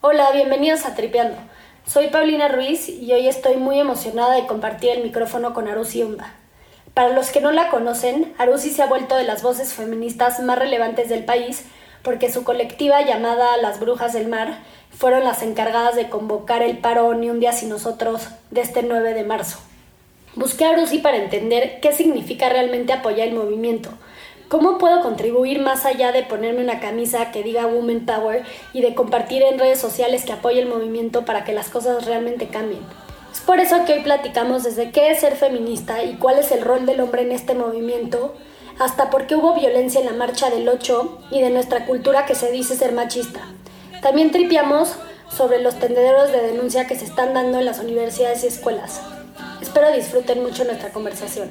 Hola, bienvenidos a Tripeando. Soy Paulina Ruiz y hoy estoy muy emocionada de compartir el micrófono con Arusi Umba. Para los que no la conocen, Arusi se ha vuelto de las voces feministas más relevantes del país porque su colectiva llamada Las Brujas del Mar fueron las encargadas de convocar el paro Ni un día sin nosotros de este 9 de marzo. Busqué a Arusi para entender qué significa realmente apoyar el movimiento, ¿Cómo puedo contribuir más allá de ponerme una camisa que diga Women Power y de compartir en redes sociales que apoye el movimiento para que las cosas realmente cambien? Es por eso que hoy platicamos desde qué es ser feminista y cuál es el rol del hombre en este movimiento, hasta por qué hubo violencia en la marcha del 8 y de nuestra cultura que se dice ser machista. También tripiamos sobre los tendederos de denuncia que se están dando en las universidades y escuelas. Espero disfruten mucho nuestra conversación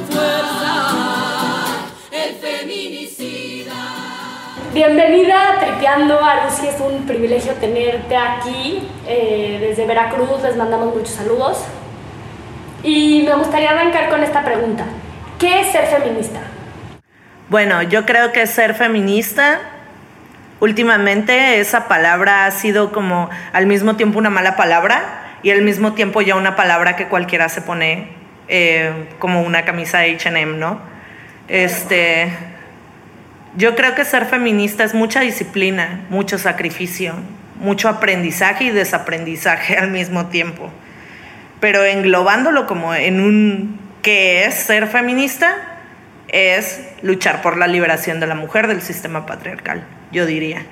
Bienvenida a Tripeando, Arusi, es un privilegio tenerte aquí. Eh, desde Veracruz les mandamos muchos saludos. Y me gustaría arrancar con esta pregunta. ¿Qué es ser feminista? Bueno, yo creo que ser feminista, últimamente esa palabra ha sido como al mismo tiempo una mala palabra y al mismo tiempo ya una palabra que cualquiera se pone eh, como una camisa de HM, ¿no? Este yo creo que ser feminista es mucha disciplina, mucho sacrificio, mucho aprendizaje y desaprendizaje al mismo tiempo. Pero englobándolo como en un qué es ser feminista, es luchar por la liberación de la mujer del sistema patriarcal, yo diría.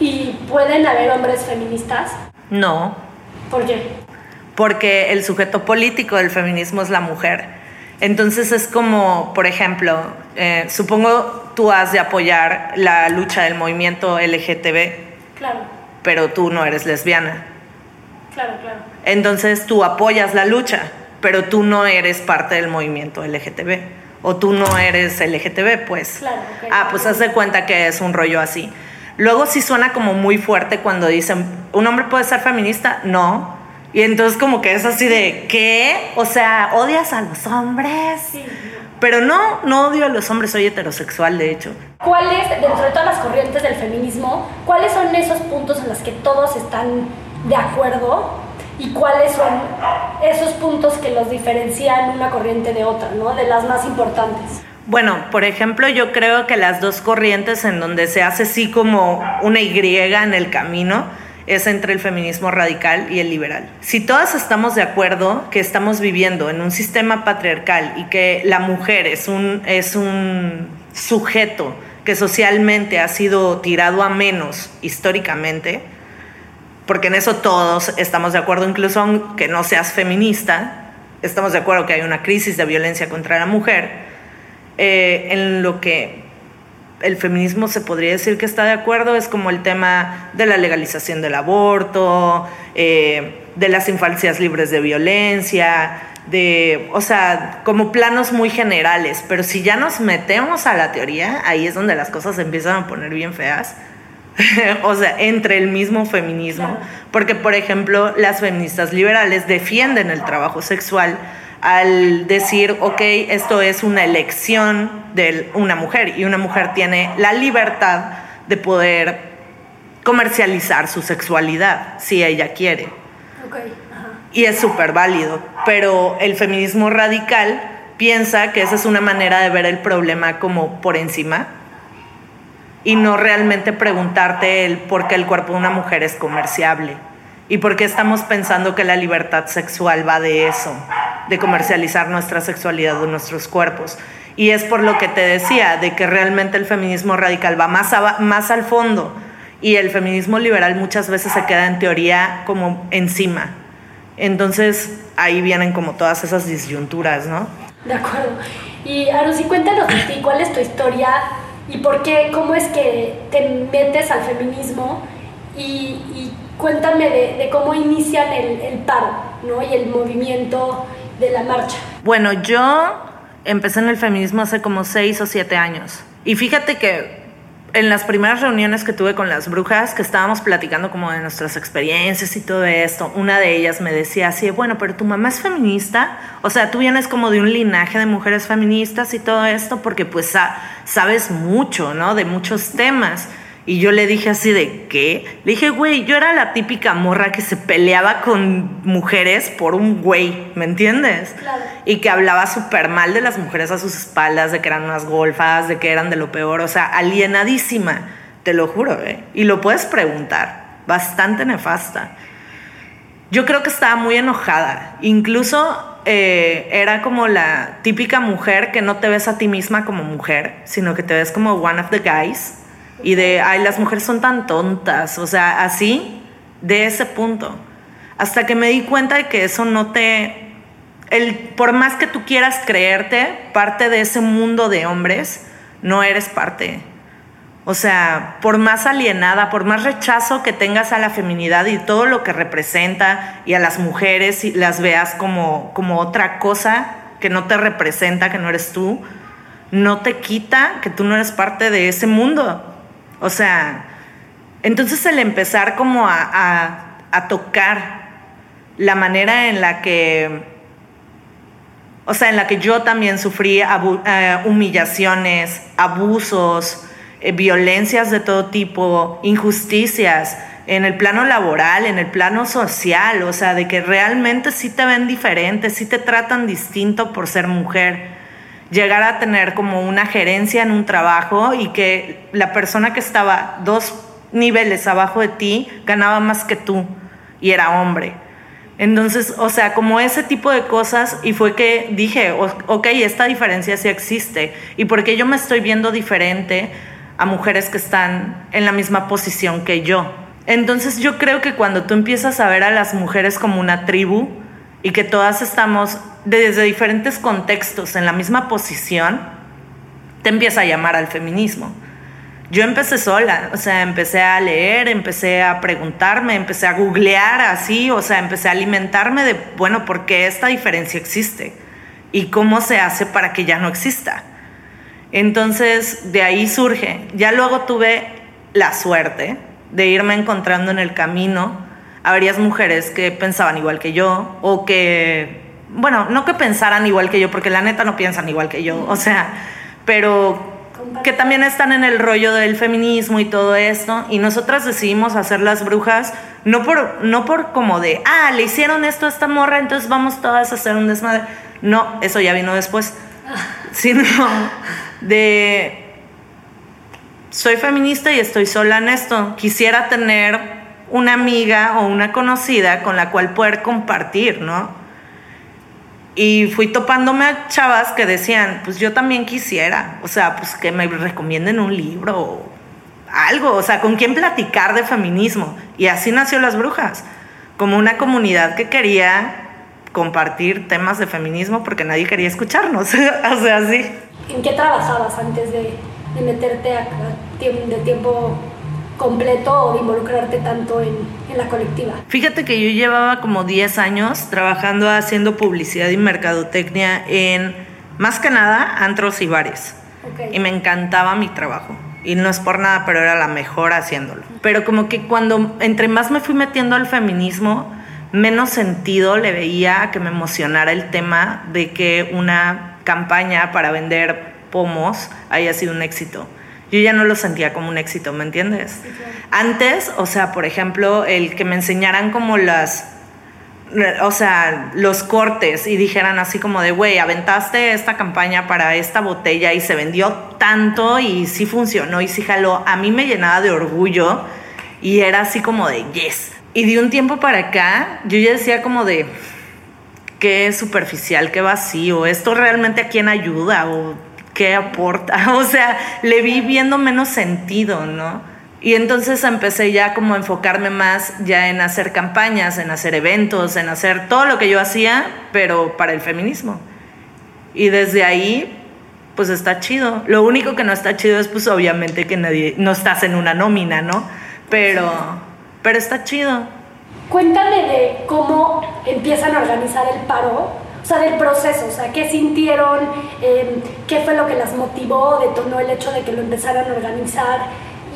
¿Y pueden haber hombres feministas? No. ¿Por qué? Porque el sujeto político del feminismo es la mujer. Entonces es como, por ejemplo, eh, supongo tú has de apoyar la lucha del movimiento LGTB. Claro. Pero tú no eres lesbiana. Claro, claro. Entonces tú apoyas la lucha, pero tú no eres parte del movimiento LGTB. O tú no eres LGTB, pues. Claro, Ah, pues haz de cuenta que es un rollo así. Luego sí suena como muy fuerte cuando dicen, ¿un hombre puede ser feminista? No. Y entonces como que es así de, ¿qué? O sea, ¿odias a los hombres? Sí. Pero no, no odio a los hombres, soy heterosexual, de hecho. ¿Cuáles, dentro de todas las corrientes del feminismo, cuáles son esos puntos en los que todos están de acuerdo y cuáles son esos puntos que los diferencian una corriente de otra, ¿no? De las más importantes. Bueno, por ejemplo, yo creo que las dos corrientes en donde se hace así como una Y en el camino, es entre el feminismo radical y el liberal. Si todas estamos de acuerdo que estamos viviendo en un sistema patriarcal y que la mujer es un, es un sujeto que socialmente ha sido tirado a menos históricamente, porque en eso todos estamos de acuerdo, incluso aunque no seas feminista, estamos de acuerdo que hay una crisis de violencia contra la mujer, eh, en lo que el feminismo se podría decir que está de acuerdo, es como el tema de la legalización del aborto, eh, de las infancias libres de violencia, de, o sea, como planos muy generales, pero si ya nos metemos a la teoría, ahí es donde las cosas se empiezan a poner bien feas. o sea, entre el mismo feminismo, porque por ejemplo, las feministas liberales defienden el trabajo sexual, al decir, ok, esto es una elección de una mujer y una mujer tiene la libertad de poder comercializar su sexualidad si ella quiere. Y es súper válido, pero el feminismo radical piensa que esa es una manera de ver el problema como por encima y no realmente preguntarte el por qué el cuerpo de una mujer es comerciable y por qué estamos pensando que la libertad sexual va de eso de comercializar nuestra sexualidad o nuestros cuerpos. Y es por lo que te decía, de que realmente el feminismo radical va más, más al fondo y el feminismo liberal muchas veces se queda en teoría como encima. Entonces ahí vienen como todas esas disyunturas, ¿no? De acuerdo. Y Arusi, cuéntanos de ti, ¿cuál es tu historia y por qué, cómo es que te metes al feminismo y, cuéntame de, cómo inician el, el paro, ¿no? Y el movimiento de la marcha. Bueno, yo empecé en el feminismo hace como seis o siete años. Y fíjate que en las primeras reuniones que tuve con las brujas, que estábamos platicando como de nuestras experiencias y todo esto, una de ellas me decía así, bueno, pero tu mamá es feminista, o sea, tú vienes como de un linaje de mujeres feministas y todo esto, porque pues sabes mucho, ¿no? De muchos temas. Y yo le dije así de, ¿qué? Le dije, güey, yo era la típica morra que se peleaba con mujeres por un güey, ¿me entiendes? Claro. Y que hablaba súper mal de las mujeres a sus espaldas, de que eran unas golfas, de que eran de lo peor, o sea, alienadísima, te lo juro, ¿eh? Y lo puedes preguntar, bastante nefasta. Yo creo que estaba muy enojada, incluso eh, era como la típica mujer que no te ves a ti misma como mujer, sino que te ves como one of the guys y de, ay, las mujeres son tan tontas, o sea, así, de ese punto. Hasta que me di cuenta de que eso no te... El, por más que tú quieras creerte parte de ese mundo de hombres, no eres parte. O sea, por más alienada, por más rechazo que tengas a la feminidad y todo lo que representa y a las mujeres y las veas como, como otra cosa que no te representa, que no eres tú, no te quita que tú no eres parte de ese mundo. O sea, entonces el empezar como a, tocar la manera en la que, o sea, en la que yo también sufrí eh, humillaciones, abusos, eh, violencias de todo tipo, injusticias en el plano laboral, en el plano social, o sea, de que realmente sí te ven diferente, sí te tratan distinto por ser mujer llegar a tener como una gerencia en un trabajo y que la persona que estaba dos niveles abajo de ti ganaba más que tú y era hombre. Entonces, o sea, como ese tipo de cosas y fue que dije, ok, esta diferencia sí existe y porque yo me estoy viendo diferente a mujeres que están en la misma posición que yo. Entonces yo creo que cuando tú empiezas a ver a las mujeres como una tribu y que todas estamos desde diferentes contextos en la misma posición, te empieza a llamar al feminismo. Yo empecé sola, o sea, empecé a leer, empecé a preguntarme, empecé a googlear así, o sea, empecé a alimentarme de, bueno, ¿por qué esta diferencia existe? ¿Y cómo se hace para que ya no exista? Entonces, de ahí surge. Ya luego tuve la suerte de irme encontrando en el camino a varias mujeres que pensaban igual que yo o que bueno, no que pensaran igual que yo, porque la neta no piensan igual que yo, o sea, pero que también están en el rollo del feminismo y todo esto, y nosotras decidimos hacer las brujas, no por, no por como de, ah, le hicieron esto a esta morra, entonces vamos todas a hacer un desmadre. No, eso ya vino después, sino de, soy feminista y estoy sola en esto, quisiera tener una amiga o una conocida con la cual poder compartir, ¿no? Y fui topándome a chavas que decían, pues yo también quisiera, o sea, pues que me recomienden un libro o algo, o sea, con quién platicar de feminismo. Y así nació Las Brujas, como una comunidad que quería compartir temas de feminismo porque nadie quería escucharnos, o sea, así. ¿En qué trabajabas antes de, de meterte a, de tiempo completo o de involucrarte tanto en, en, la colectiva? Fíjate que yo llevaba como 10 años trabajando haciendo publicidad y mercadotecnia en, más que nada, antros y bares. Y me encantaba mi trabajo. Y no es por nada, pero era la mejor haciéndolo. Pero como que cuando entre más me fui metiendo al feminismo, menos sentido le veía que me emocionara el tema de que una campaña para vender pomos haya sido un éxito yo ya no lo sentía como un éxito, ¿me entiendes? Antes, o sea, por ejemplo, el que me enseñaran como las, o sea, los cortes y dijeran así como de, güey, aventaste esta campaña para esta botella y se vendió tanto y sí funcionó y sí jaló, a mí me llenaba de orgullo y era así como de, yes. Y de un tiempo para acá, yo ya decía como de, qué superficial, qué vacío, esto realmente a quién ayuda o qué aporta. O sea, le vi viendo menos sentido, ¿no? Y entonces empecé ya como a enfocarme más ya en hacer campañas, en hacer eventos, en hacer todo lo que yo hacía, pero para el feminismo. Y desde ahí, pues está chido. Lo único que no está chido es pues obviamente que nadie, no estás en una nómina, ¿no? Pero, pero está chido. Cuéntame de cómo empiezan a organizar el paro O sea, del proceso, o sea, qué sintieron, em, qué fue lo que las motivó, detonó el hecho de que lo empezaran a organizar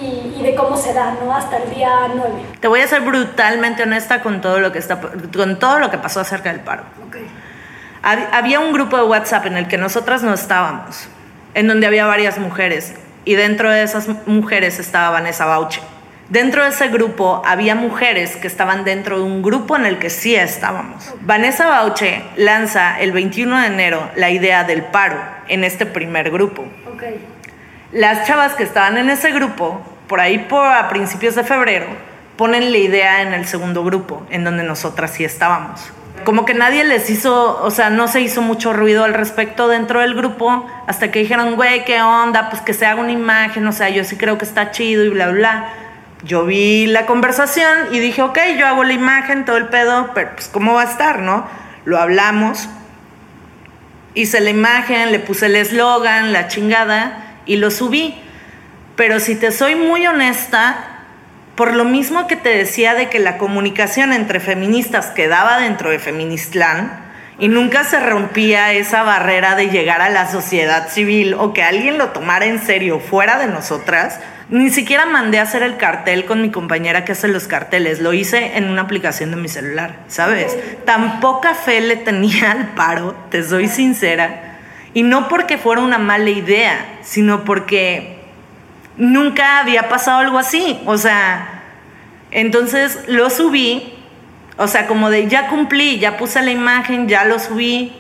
y, de cómo se da, ¿no? Hasta el día 9. Te voy a ser brutalmente honesta con todo lo que, está, con todo lo que pasó acerca del paro. Okay. Había un grupo de WhatsApp en el que nosotras no estábamos, en donde había varias mujeres, y dentro de esas mujeres estaba Vanessa Bauche. Dentro de ese grupo había mujeres que estaban dentro de un grupo en el que sí estábamos. Vanessa Bauche lanza el 21 de enero la idea del paro en este primer grupo. Okay. Las chavas que estaban en ese grupo, por ahí por a principios de febrero, ponen la idea en el segundo grupo, en donde nosotras sí estábamos. Como que nadie les hizo, o sea, no se hizo mucho ruido al respecto dentro del grupo, hasta que dijeron, güey, ¿qué onda? Pues que se haga una imagen, o sea, yo sí creo que está chido y bla, bla. Yo vi la conversación y dije, ok, yo hago la imagen, todo el pedo, pero pues cómo va a estar, ¿no? Lo hablamos, hice la imagen, le puse el eslogan, la chingada, y lo subí. Pero si te soy muy honesta, por lo mismo que te decía de que la comunicación entre feministas quedaba dentro de Feministlán y nunca se rompía esa barrera de llegar a la sociedad civil o que alguien lo tomara en serio fuera de nosotras, ni siquiera mandé a hacer el cartel con mi compañera que hace los carteles, lo hice en una aplicación de mi celular, ¿sabes? Tan poca fe le tenía al paro, te soy sincera y no porque fuera una mala idea, sino porque nunca había pasado algo así. O sea, entonces lo subí, o sea, como de ya cumplí, ya puse la imagen, ya lo subí,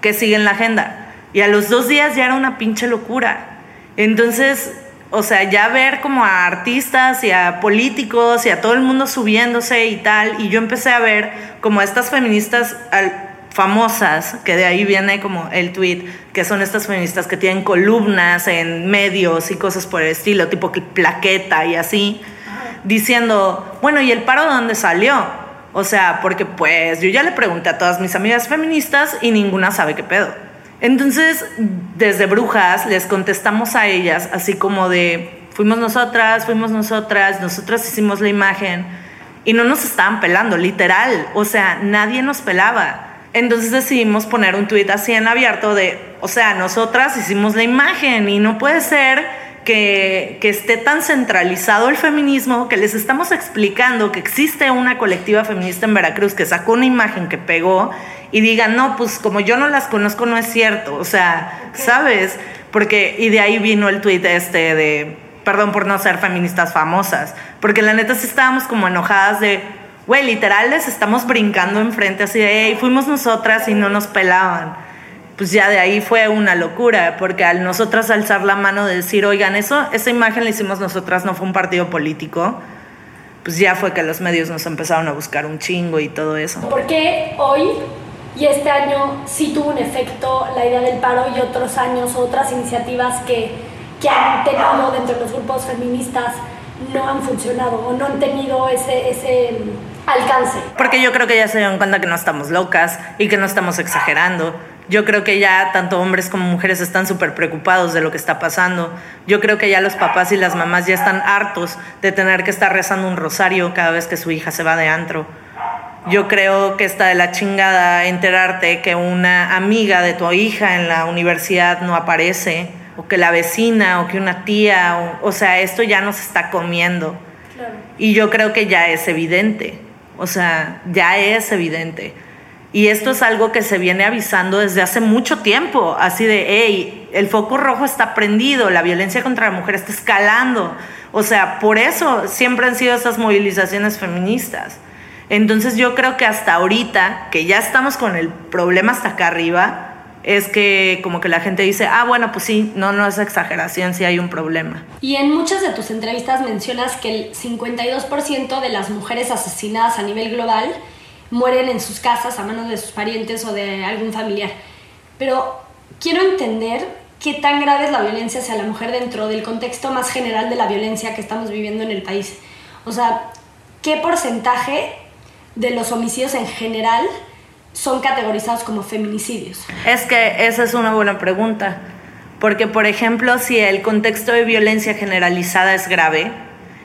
que sigue en la agenda. Y a los dos días ya era una pinche locura. Entonces, o sea, ya ver como a artistas y a políticos y a todo el mundo subiéndose y tal, y yo empecé a ver como a estas feministas famosas, que de ahí viene como el tweet, que son estas feministas que tienen columnas en medios y cosas por el estilo, tipo plaqueta y así, diciendo, bueno, ¿y el paro de dónde salió? O sea, porque pues yo ya le pregunté a todas mis amigas feministas y ninguna sabe qué pedo. Entonces, desde Brujas les contestamos a ellas así como de, fuimos nosotras, fuimos nosotras, nosotras hicimos la imagen y no nos estaban pelando, literal. O sea, nadie nos pelaba. Entonces decidimos poner un tuit así en abierto de, o sea, nosotras hicimos la imagen y no puede ser que, que, esté tan centralizado el feminismo que les estamos explicando que existe una colectiva feminista en Veracruz que sacó una imagen que pegó y digan, no, pues como yo no las conozco no es cierto, o sea, ¿sabes? Porque, y de ahí vino el tuit este de, perdón por no ser feministas famosas, porque la neta sí estábamos como enojadas de Güey, literal les estamos brincando enfrente así de, hey, fuimos nosotras y no nos pelaban. Pues ya de ahí fue una locura, porque al nosotras alzar la mano de decir, oigan, eso, esa imagen la hicimos nosotras, no fue un partido político, pues ya fue que los medios nos empezaron a buscar un chingo y todo eso. ¿Por qué hoy y este año sí tuvo un efecto la idea del paro y otros años, otras iniciativas que, que han tenido dentro de los grupos feministas no han funcionado o no han tenido ese, ese alcance. Porque yo creo que ya se dieron cuenta que no estamos locas y que no estamos exagerando. Yo creo que ya tanto hombres como mujeres están súper preocupados de lo que está pasando. Yo creo que ya los papás y las mamás ya están hartos de tener que estar rezando un rosario cada vez que su hija se va de antro. Yo creo que está de la chingada enterarte que una amiga de tu hija en la universidad no aparece, o que la vecina, o que una tía, o, o sea, esto ya nos está comiendo. Y yo creo que ya es evidente. O sea, ya es evidente. Y esto es algo que se viene avisando desde hace mucho tiempo, así de, hey, el foco rojo está prendido, la violencia contra la mujer está escalando. O sea, por eso siempre han sido esas movilizaciones feministas. Entonces yo creo que hasta ahorita, que ya estamos con el problema hasta acá arriba, es que como que la gente dice, ah, bueno, pues sí, no, no es exageración, sí hay un problema. Y en muchas de tus entrevistas mencionas que el 52% de las mujeres asesinadas a nivel global mueren en sus casas a manos de sus parientes o de algún familiar. Pero quiero entender qué tan grave es la violencia hacia la mujer dentro del contexto más general de la violencia que estamos viviendo en el país. O sea, ¿qué porcentaje de los homicidios en general son categorizados como feminicidios? Es que esa es una buena pregunta, porque por ejemplo, si el contexto de violencia generalizada es grave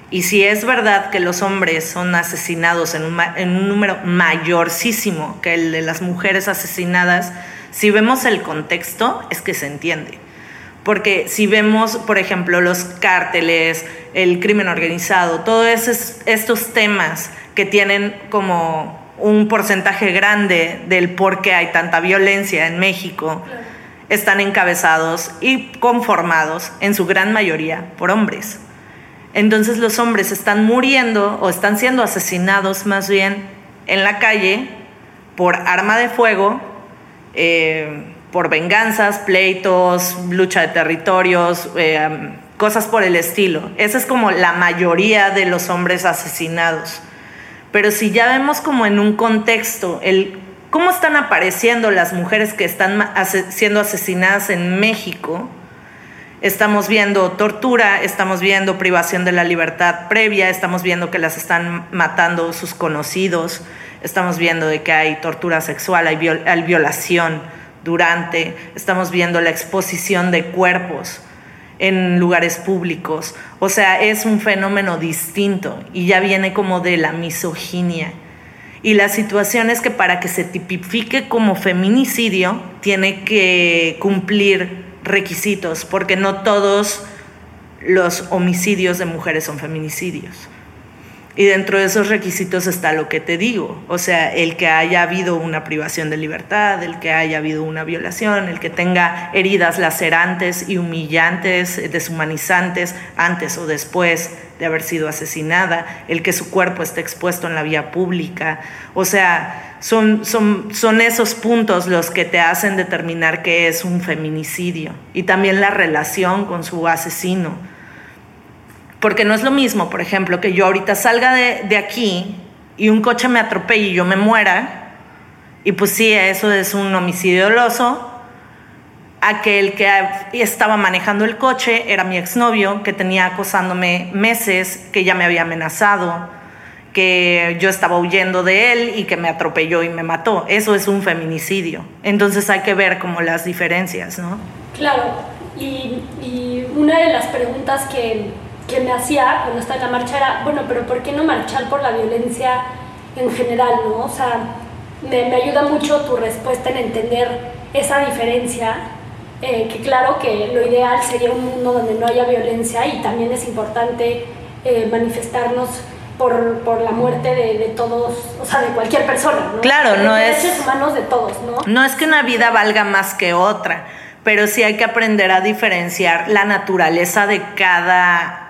Y si es verdad que los hombres son asesinados en un, en un número mayorcísimo que el de las mujeres asesinadas, si vemos el contexto, es que se entiende. Porque si vemos, por ejemplo, los cárteles, el crimen organizado, todos estos temas que tienen como un porcentaje grande del por qué hay tanta violencia en México, están encabezados y conformados en su gran mayoría por hombres. Entonces los hombres están muriendo o están siendo asesinados más bien en la calle por arma de fuego, eh, por venganzas, pleitos, lucha de territorios, eh, cosas por el estilo. Esa es como la mayoría de los hombres asesinados. Pero si ya vemos como en un contexto el cómo están apareciendo las mujeres que están siendo asesinadas en México, estamos viendo tortura, estamos viendo privación de la libertad previa, estamos viendo que las están matando sus conocidos, estamos viendo de que hay tortura sexual, hay, hay violación durante, estamos viendo la exposición de cuerpos en lugares públicos. O sea, es un fenómeno distinto y ya viene como de la misoginia. Y la situación es que para que se tipifique como feminicidio, tiene que cumplir requisitos, porque no todos los homicidios de mujeres son feminicidios. Y dentro de esos requisitos está lo que te digo, o sea, el que haya habido una privación de libertad, el que haya habido una violación, el que tenga heridas lacerantes y humillantes, deshumanizantes antes o después de haber sido asesinada, el que su cuerpo esté expuesto en la vía pública. O sea, son, son, son esos puntos los que te hacen determinar que es un feminicidio y también la relación con su asesino porque no es lo mismo, por ejemplo, que yo ahorita salga de, aquí y un coche me atropelle y yo me muera, y pues sí, eso es un homicidio doloso, a que el que estaba manejando el coche era mi exnovio, que tenía acosándome meses, que ya me había amenazado, que yo estaba huyendo de él y que me atropelló y me mató. Eso es un feminicidio. Entonces hay que ver como las diferencias, ¿no? Claro, y, y una de las preguntas que que me hacía cuando estaba en la marcha era, bueno, pero ¿por qué no marchar por la violencia en general, no? O sea, me, ayuda mucho tu respuesta en entender esa diferencia, eh, que claro que lo ideal sería un mundo donde no haya violencia y también es importante eh, manifestarnos por, por, la muerte de, de, todos, o sea, de cualquier persona, ¿no? Claro, no es... derechos humanos de todos, ¿no? No es que una vida valga más que otra, pero sí hay que aprender a diferenciar la naturaleza de cada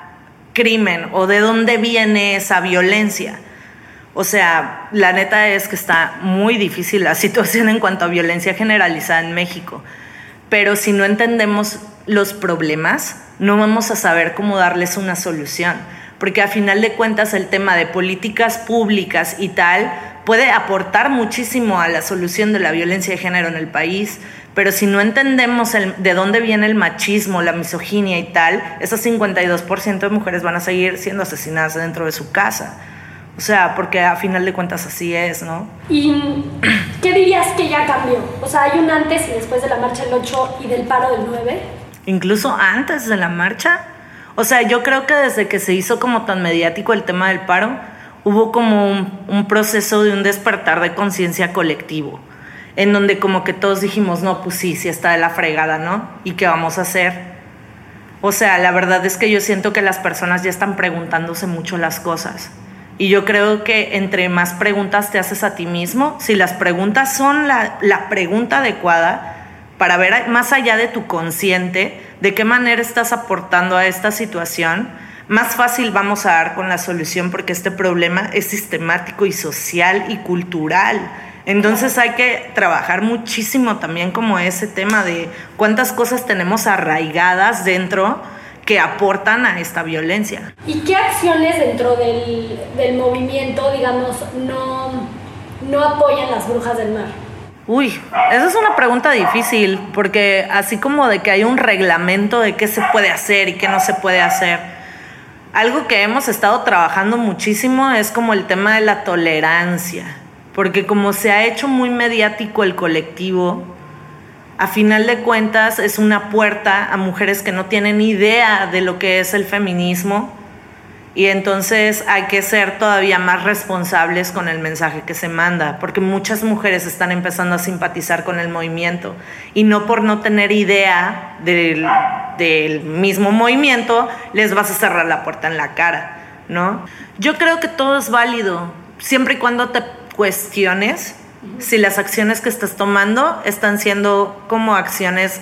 crimen o de dónde viene esa violencia. O sea, la neta es que está muy difícil la situación en cuanto a violencia generalizada en México. Pero si no entendemos los problemas, no vamos a saber cómo darles una solución. Porque a final de cuentas el tema de políticas públicas y tal puede aportar muchísimo a la solución de la violencia de género en el país, pero si no entendemos de dónde viene el machismo, la misoginia y tal, esos 52% de mujeres van a seguir siendo asesinadas dentro de su casa. O sea, porque a final de cuentas así es, ¿no? ¿Y qué dirías que ya cambió? O sea, ¿hay un antes y después de la marcha del 8 y del paro del 9? Incluso antes de la marcha. O sea, yo creo que desde que se hizo como tan mediático el tema del paro, hubo como un, un proceso de un despertar de conciencia colectivo en donde como que todos dijimos, no, pues sí, sí está de la fregada, ¿no? ¿Y qué vamos a hacer? O sea, la verdad es que yo siento que las personas ya están preguntándose mucho las cosas. Y yo creo que entre más preguntas te haces a ti mismo, si las preguntas son la, pregunta adecuada para ver más allá de tu consciente, de qué manera estás aportando a esta situación, más fácil vamos a dar con la solución porque este problema es sistemático y social y cultural. Entonces hay que trabajar muchísimo también como ese tema de cuántas cosas tenemos arraigadas dentro que aportan a esta violencia. ¿Y qué acciones dentro del, movimiento, digamos, no, no apoyan las brujas del mar? Uy, esa es una pregunta difícil, porque así como de que hay un reglamento de qué se puede hacer y qué no se puede hacer, algo que hemos estado trabajando muchísimo es como el tema de la tolerancia porque como se ha hecho muy mediático el colectivo, a final de cuentas es una puerta a mujeres que no tienen idea de lo que es el feminismo Y entonces hay que ser todavía más responsables con el mensaje que se manda, porque muchas mujeres están empezando a simpatizar con el movimiento y no por no tener idea del, del mismo movimiento les vas a cerrar la puerta en la cara, ¿no? Yo creo que todo es válido, siempre y cuando te cuestiones si las acciones que estás tomando están siendo como acciones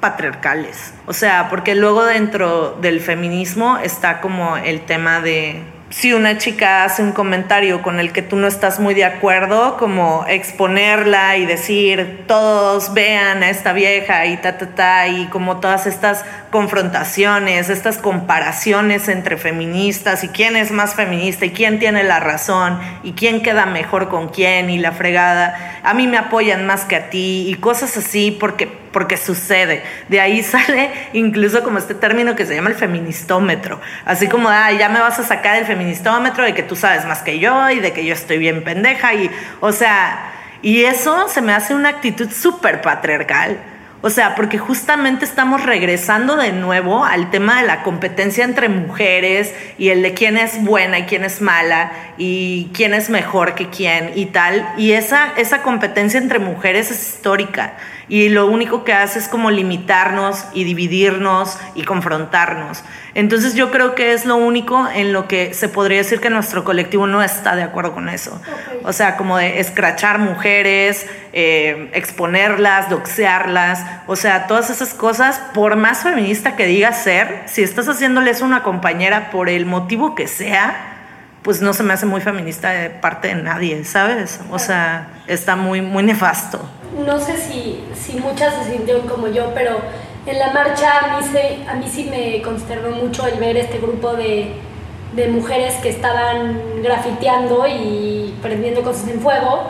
patriarcales. O sea, porque luego dentro del feminismo está como el tema de si una chica hace un comentario con el que tú no estás muy de acuerdo, como exponerla y decir, todos vean a esta vieja y ta, ta, ta, y como todas estas confrontaciones, estas comparaciones entre feministas y quién es más feminista y quién tiene la razón y quién queda mejor con quién y la fregada, a mí me apoyan más que a ti y cosas así porque porque sucede. De ahí sale incluso como este término que se llama el feministómetro. Así como, ah, ya me vas a sacar el feministómetro de que tú sabes más que yo y de que yo estoy bien pendeja. Y, o sea, y eso se me hace una actitud súper patriarcal. O sea, porque justamente estamos regresando de nuevo al tema de la competencia entre mujeres y el de quién es buena y quién es mala y quién es mejor que quién y tal. Y esa, esa competencia entre mujeres es histórica y lo único que hace es como limitarnos y dividirnos y confrontarnos. Entonces yo creo que es lo único en lo que se podría decir que nuestro colectivo no está de acuerdo con eso. O sea, como de escrachar mujeres, eh, exponerlas, doxearlas, o sea, todas esas cosas, por más feminista que digas ser, si estás haciéndoles una compañera por el motivo que sea, pues no se me hace muy feminista de parte de nadie, ¿sabes? O sea, está muy, muy nefasto no sé si, si muchas se sintieron como yo, pero en la marcha a mí, se, a mí sí me consternó mucho el ver este grupo de, de mujeres que estaban grafiteando y prendiendo cosas en fuego.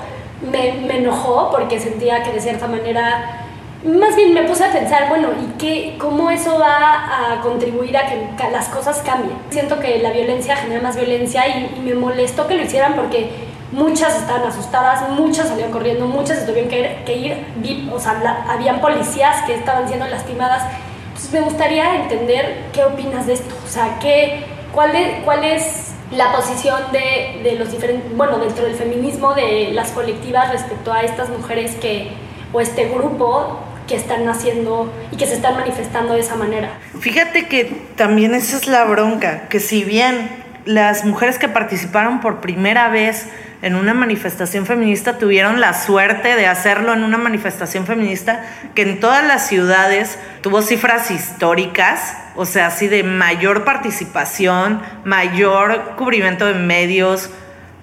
Me, me, enojó porque sentía que de cierta manera, más bien me puse a pensar, bueno, ¿y qué, cómo eso va a contribuir a que las cosas cambien? Siento que la violencia genera más violencia y, y me molestó que lo hicieran porque muchas estaban asustadas, muchas salieron corriendo, muchas tuvieron que, que ir, o sea, habían policías que estaban siendo lastimadas. Entonces me gustaría entender qué opinas de esto, o sea, qué, cuál, es, cuál es la posición de, de, los diferentes, bueno, dentro del feminismo de las colectivas respecto a estas mujeres que, o este grupo que están haciendo y que se están manifestando de esa manera. Fíjate que también esa es la bronca, que si bien las mujeres que participaron por primera vez en una manifestación feminista tuvieron la suerte de hacerlo en una manifestación feminista que en todas las ciudades tuvo cifras históricas, o sea, así de mayor participación, mayor cubrimiento de medios,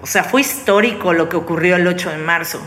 o sea, fue histórico lo que ocurrió el 8 de marzo.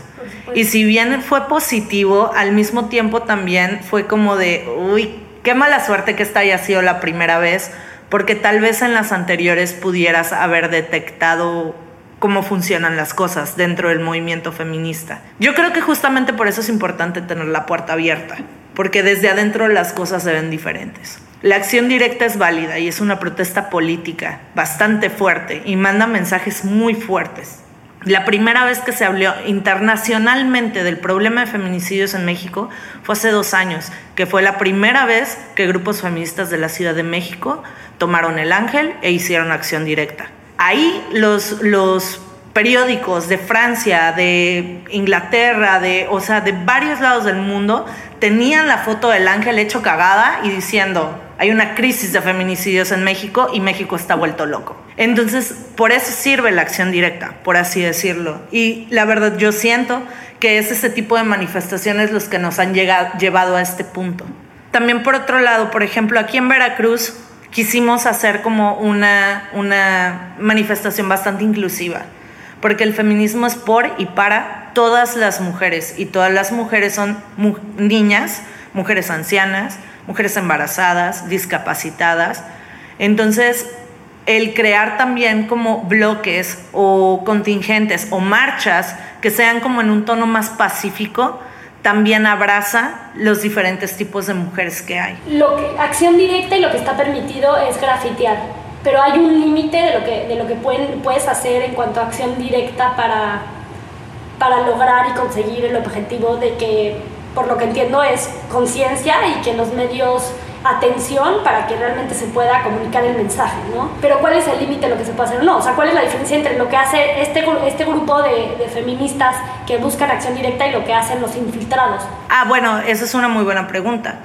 Y si bien fue positivo, al mismo tiempo también fue como de, uy, qué mala suerte que esta haya sido la primera vez, porque tal vez en las anteriores pudieras haber detectado cómo funcionan las cosas dentro del movimiento feminista. Yo creo que justamente por eso es importante tener la puerta abierta, porque desde adentro las cosas se ven diferentes. La acción directa es válida y es una protesta política bastante fuerte y manda mensajes muy fuertes. La primera vez que se habló internacionalmente del problema de feminicidios en México fue hace dos años, que fue la primera vez que grupos feministas de la Ciudad de México tomaron el ángel e hicieron acción directa. Ahí los, los periódicos de Francia, de Inglaterra, de, o sea, de varios lados del mundo, tenían la foto del ángel hecho cagada y diciendo, hay una crisis de feminicidios en México y México está vuelto loco. Entonces, por eso sirve la acción directa, por así decirlo. Y la verdad, yo siento que es ese tipo de manifestaciones los que nos han llegado, llevado a este punto. También por otro lado, por ejemplo, aquí en Veracruz quisimos hacer como una, una manifestación bastante inclusiva, porque el feminismo es por y para todas las mujeres, y todas las mujeres son niñas, mujeres ancianas, mujeres embarazadas, discapacitadas. Entonces, el crear también como bloques o contingentes o marchas que sean como en un tono más pacífico, también abraza los diferentes tipos de mujeres que hay. Lo que, acción directa y lo que está permitido es grafitear, pero hay un límite de lo que, de lo que puedes hacer en cuanto a acción directa para, para lograr y conseguir el objetivo de que, por lo que entiendo, es conciencia y que los medios atención para que realmente se pueda comunicar el mensaje, ¿no? Pero ¿cuál es el límite de lo que se puede hacer o no? O sea, ¿cuál es la diferencia entre lo que hace este, este grupo de, de feministas que buscan acción directa y lo que hacen los infiltrados? Ah, bueno, esa es una muy buena pregunta.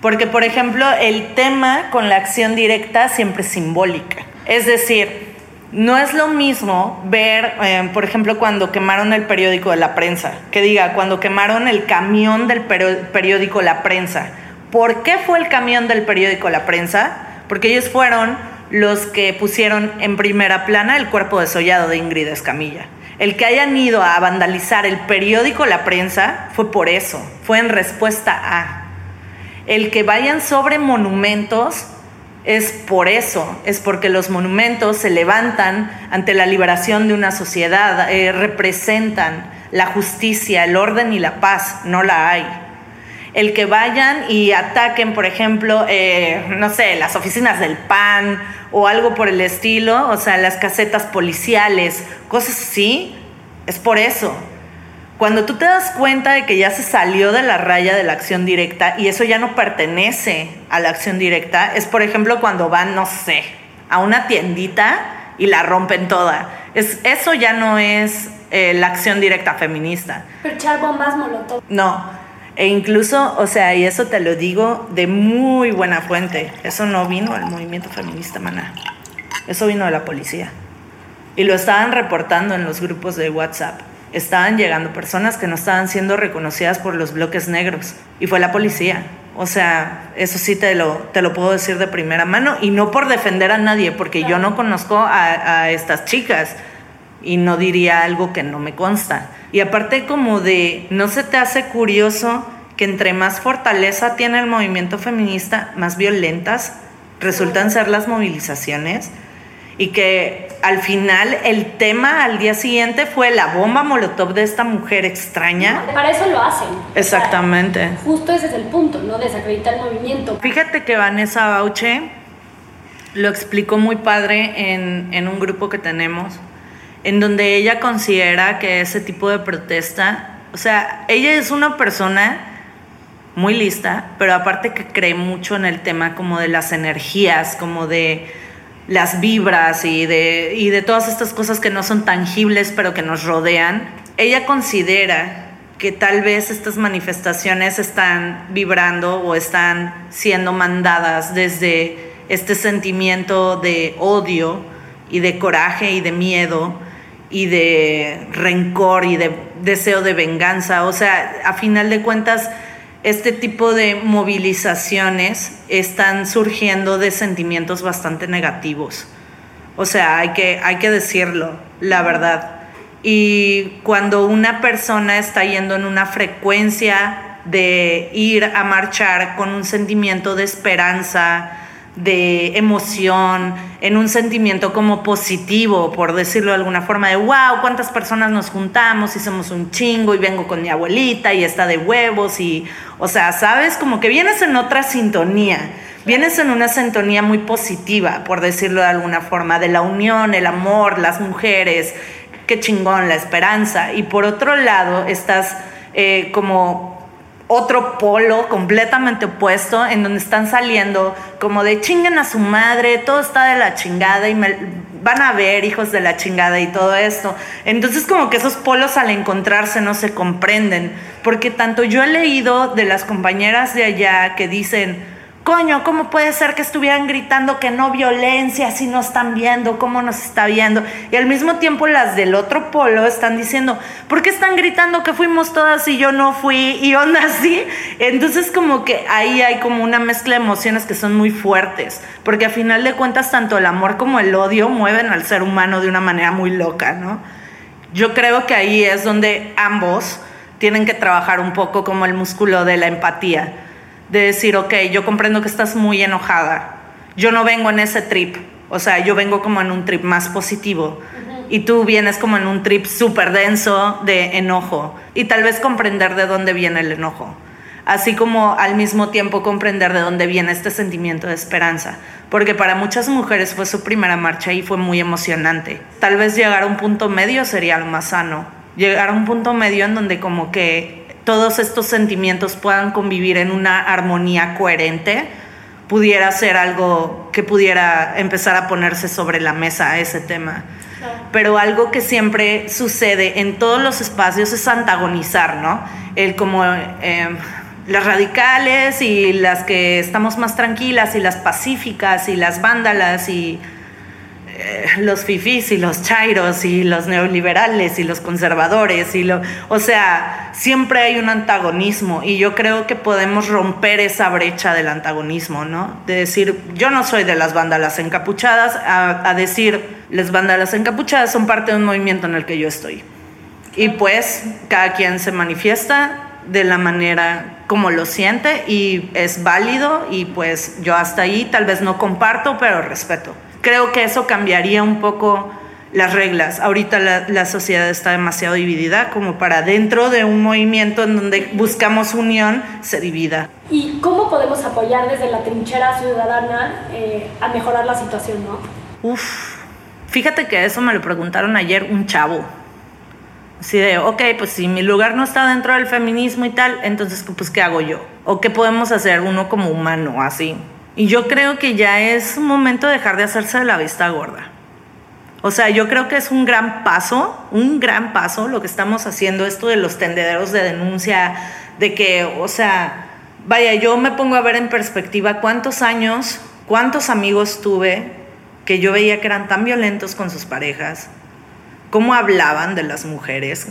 Porque, por ejemplo, el tema con la acción directa siempre es simbólica. Es decir, no es lo mismo ver, eh, por ejemplo, cuando quemaron el periódico de la prensa, que diga, cuando quemaron el camión del periódico La Prensa. ¿Por qué fue el camión del periódico La Prensa? Porque ellos fueron los que pusieron en primera plana el cuerpo desollado de Ingrid Escamilla. El que hayan ido a vandalizar el periódico La Prensa fue por eso, fue en respuesta a. El que vayan sobre monumentos es por eso, es porque los monumentos se levantan ante la liberación de una sociedad, eh, representan la justicia, el orden y la paz, no la hay. El que vayan y ataquen, por ejemplo, eh, no sé, las oficinas del PAN o algo por el estilo, o sea, las casetas policiales, cosas así, es por eso. Cuando tú te das cuenta de que ya se salió de la raya de la acción directa y eso ya no pertenece a la acción directa, es por ejemplo cuando van, no sé, a una tiendita y la rompen toda. Es, eso ya no es eh, la acción directa feminista. Pero echar bombas molotov. No. E incluso, o sea, y eso te lo digo de muy buena fuente, eso no vino del movimiento feminista, maná. Eso vino de la policía. Y lo estaban reportando en los grupos de WhatsApp estaban llegando personas que no estaban siendo reconocidas por los bloques negros y fue la policía. O sea, eso sí te lo, te lo puedo decir de primera mano y no por defender a nadie, porque yo no conozco a, a estas chicas y no diría algo que no me consta. Y aparte como de, ¿no se te hace curioso que entre más fortaleza tiene el movimiento feminista, más violentas resultan ser las movilizaciones? Y que al final el tema al día siguiente fue la bomba molotov de esta mujer extraña. Para eso lo hacen. Exactamente. justo ese es el punto, ¿no? Desacreditar el movimiento. Fíjate que Vanessa Bauche lo explicó muy padre en, en un grupo que tenemos, en donde ella considera que ese tipo de protesta, o sea, ella es una persona muy lista, pero aparte que cree mucho en el tema como de las energías, como de las vibras y de, y de todas estas cosas que no son tangibles pero que nos rodean, ella considera que tal vez estas manifestaciones están vibrando o están siendo mandadas desde este sentimiento de odio y de coraje y de miedo y de rencor y de deseo de venganza. O sea, a final de cuentas, este tipo de movilizaciones están surgiendo de sentimientos bastante negativos. O sea, hay que, hay que decirlo, la verdad. Y cuando una persona está yendo en una frecuencia de ir a marchar con un sentimiento de esperanza, de emoción, en un sentimiento como positivo, por decirlo de alguna forma, de wow, cuántas personas nos juntamos y somos un chingo y vengo con mi abuelita y está de huevos y, o sea, sabes, como que vienes en otra sintonía, vienes en una sintonía muy positiva, por decirlo de alguna forma, de la unión, el amor, las mujeres, qué chingón, la esperanza. Y por otro lado, estás eh, como otro polo completamente opuesto en donde están saliendo como de chingan a su madre, todo está de la chingada y me, van a ver hijos de la chingada y todo esto. Entonces como que esos polos al encontrarse no se comprenden, porque tanto yo he leído de las compañeras de allá que dicen, Coño, ¿cómo puede ser que estuvieran gritando que no violencia si no están viendo cómo nos está viendo? Y al mismo tiempo las del otro polo están diciendo, ¿por qué están gritando que fuimos todas y yo no fui? Y onda así. Entonces como que ahí hay como una mezcla de emociones que son muy fuertes, porque a final de cuentas tanto el amor como el odio mueven al ser humano de una manera muy loca, ¿no? Yo creo que ahí es donde ambos tienen que trabajar un poco como el músculo de la empatía de decir, ok, yo comprendo que estás muy enojada, yo no vengo en ese trip, o sea, yo vengo como en un trip más positivo. Y tú vienes como en un trip súper denso de enojo. Y tal vez comprender de dónde viene el enojo, así como al mismo tiempo comprender de dónde viene este sentimiento de esperanza, porque para muchas mujeres fue su primera marcha y fue muy emocionante. Tal vez llegar a un punto medio sería lo más sano, llegar a un punto medio en donde como que todos estos sentimientos puedan convivir en una armonía coherente, pudiera ser algo que pudiera empezar a ponerse sobre la mesa ese tema. Pero algo que siempre sucede en todos los espacios es antagonizar, ¿no? El como em, las radicales y las que estamos más tranquilas y las pacíficas y las vándalas y eh, los fifís y los chairos y los neoliberales y los conservadores y lo, o sea, siempre hay un antagonismo y yo creo que podemos romper esa brecha del antagonismo, ¿no? De decir, yo no soy de las vándalas encapuchadas, a, a decir, las vándalas encapuchadas son parte de un movimiento en el que yo estoy. Y pues cada quien se manifiesta de la manera como lo siente y es válido y pues yo hasta ahí tal vez no comparto, pero respeto. Creo que eso cambiaría un poco las reglas. Ahorita la, sociedad está demasiado dividida como para dentro de un movimiento en donde buscamos unión se divida. ¿Y cómo podemos apoyar desde la trinchera ciudadana eh, a mejorar la situación, no? Uf, fíjate que eso me lo preguntaron ayer un chavo. Así de, ok, pues si mi lugar no está dentro del feminismo y tal, entonces, pues, ¿qué hago yo? ¿O qué podemos hacer uno como humano, así? Y yo creo que ya es un momento de dejar de hacerse de la vista gorda. O sea, yo creo que es un gran paso, un gran paso lo que estamos haciendo, esto de los tendederos de denuncia, de que, o sea, vaya, yo me pongo a ver en perspectiva cuántos años, cuántos amigos tuve que yo veía que eran tan violentos con sus parejas, cómo hablaban de las mujeres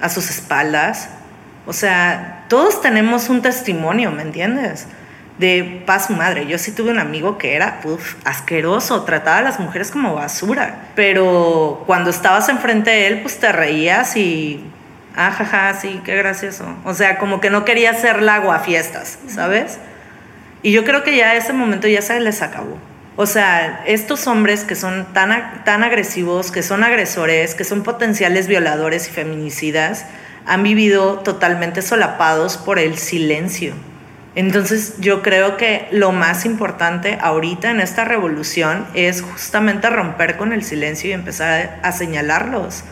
a sus espaldas. O sea, todos tenemos un testimonio, ¿me entiendes? De paz madre. Yo sí tuve un amigo que era asqueroso, trataba a las mujeres como basura. Pero cuando estabas enfrente de él, pues te reías y. Ah, jaja, sí, qué gracioso. O sea, como que no quería hacer lago a fiestas, ¿sabes? Y yo creo que ya ese momento ya se les acabó. O sea, estos hombres que son tan, tan agresivos, que son agresores, que son potenciales violadores y feminicidas, han vivido totalmente solapados por el silencio. Entonces yo creo que lo más importante ahorita en esta revolución es justamente romper con el silencio y empezar a, señalarlos.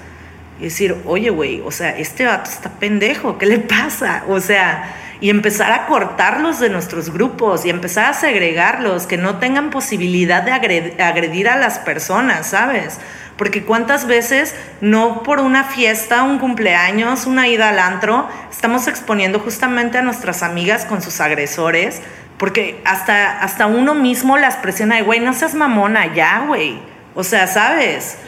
Y decir, oye, güey, o sea, este vato está pendejo, ¿qué le pasa? O sea, y empezar a cortarlos de nuestros grupos y empezar a segregarlos, que no tengan posibilidad de agredir a las personas, ¿sabes? Porque cuántas veces no por una fiesta, un cumpleaños, una ida al antro, estamos exponiendo justamente a nuestras amigas con sus agresores, porque hasta, hasta uno mismo las presiona de, güey, no seas mamona, ya, güey. O sea, ¿sabes?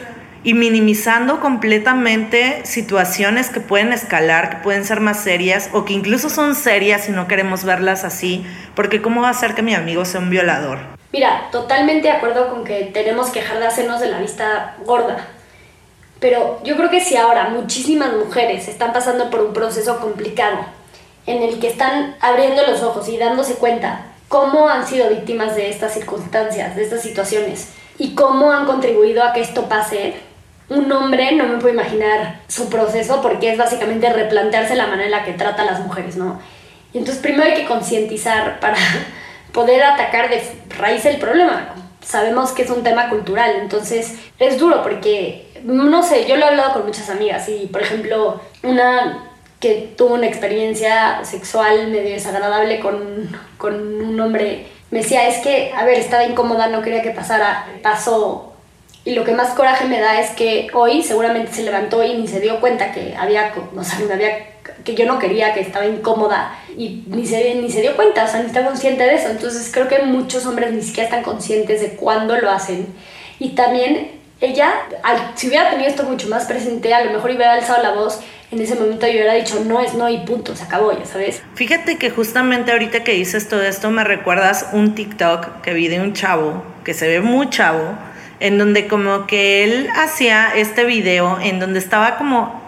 Y minimizando completamente situaciones que pueden escalar, que pueden ser más serias o que incluso son serias y no queremos verlas así, porque ¿cómo va a ser que mi amigo sea un violador? Mira, totalmente de acuerdo con que tenemos que dejar de hacernos de la vista gorda. Pero yo creo que si ahora muchísimas mujeres están pasando por un proceso complicado, en el que están abriendo los ojos y dándose cuenta cómo han sido víctimas de estas circunstancias, de estas situaciones, y cómo han contribuido a que esto pase, un hombre no me puedo imaginar su proceso porque es básicamente replantearse la manera en la que trata a las mujeres, ¿no? Y entonces primero hay que concientizar para poder atacar de raíz el problema. Sabemos que es un tema cultural, entonces es duro porque, no sé, yo lo he hablado con muchas amigas y, por ejemplo, una que tuvo una experiencia sexual medio desagradable con, con un hombre, me decía, es que, a ver, estaba incómoda, no quería que pasara, pasó y lo que más coraje me da es que hoy seguramente se levantó y ni se dio cuenta que había, o sea, había, que yo no quería, que estaba incómoda y ni se, ni se dio cuenta, o sea, ni está consciente de eso. Entonces creo que muchos hombres ni siquiera están conscientes de cuándo lo hacen. Y también ella, si hubiera tenido esto mucho más presente, a lo mejor hubiera alzado la voz en ese momento yo hubiera dicho no es no y punto, se acabó, ya sabes. Fíjate que justamente ahorita que dices todo esto me recuerdas un TikTok que vi de un chavo, que se ve muy chavo, en donde como que él hacía este video en donde estaba como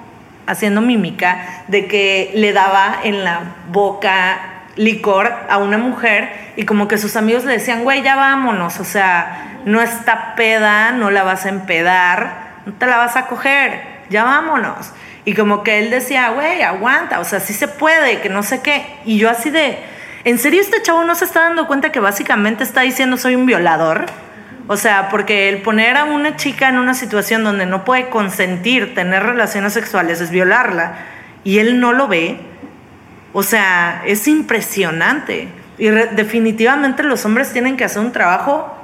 haciendo mímica de que le daba en la boca licor a una mujer y como que sus amigos le decían, güey, ya vámonos, o sea, no está peda, no la vas a empedar, no te la vas a coger, ya vámonos. Y como que él decía, güey, aguanta, o sea, sí se puede, que no sé qué. Y yo así de, ¿en serio este chavo no se está dando cuenta que básicamente está diciendo soy un violador? O sea, porque el poner a una chica en una situación donde no puede consentir tener relaciones sexuales es violarla y él no lo ve. O sea, es impresionante. Y definitivamente los hombres tienen que hacer un trabajo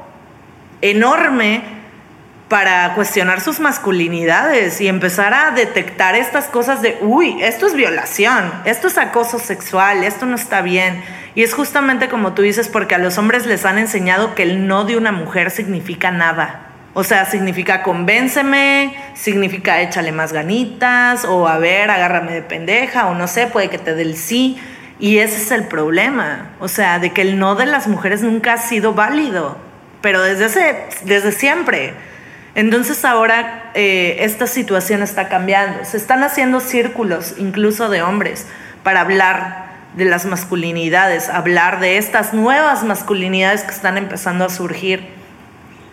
enorme para cuestionar sus masculinidades y empezar a detectar estas cosas de, uy, esto es violación, esto es acoso sexual, esto no está bien. Y es justamente como tú dices, porque a los hombres les han enseñado que el no de una mujer significa nada. O sea, significa convénceme, significa échale más ganitas, o a ver, agárrame de pendeja, o no sé, puede que te dé el sí. Y ese es el problema. O sea, de que el no de las mujeres nunca ha sido válido, pero desde, ese, desde siempre. Entonces ahora eh, esta situación está cambiando. Se están haciendo círculos, incluso de hombres, para hablar de las masculinidades, hablar de estas nuevas masculinidades que están empezando a surgir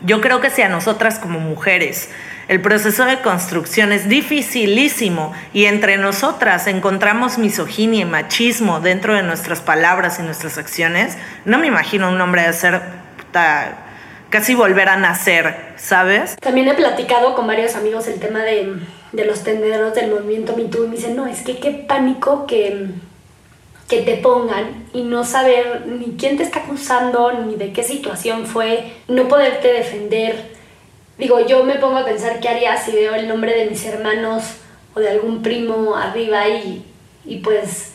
yo creo que si a nosotras como mujeres el proceso de construcción es dificilísimo y entre nosotras encontramos misoginia y machismo dentro de nuestras palabras y nuestras acciones, no me imagino un hombre de ser casi volver a nacer, ¿sabes? También he platicado con varios amigos el tema de, de los tenderos del movimiento MeToo y me dicen, no, es que qué pánico que que te pongan y no saber ni quién te está acusando, ni de qué situación fue, no poderte defender. Digo, yo me pongo a pensar qué haría si veo el nombre de mis hermanos o de algún primo arriba y, y pues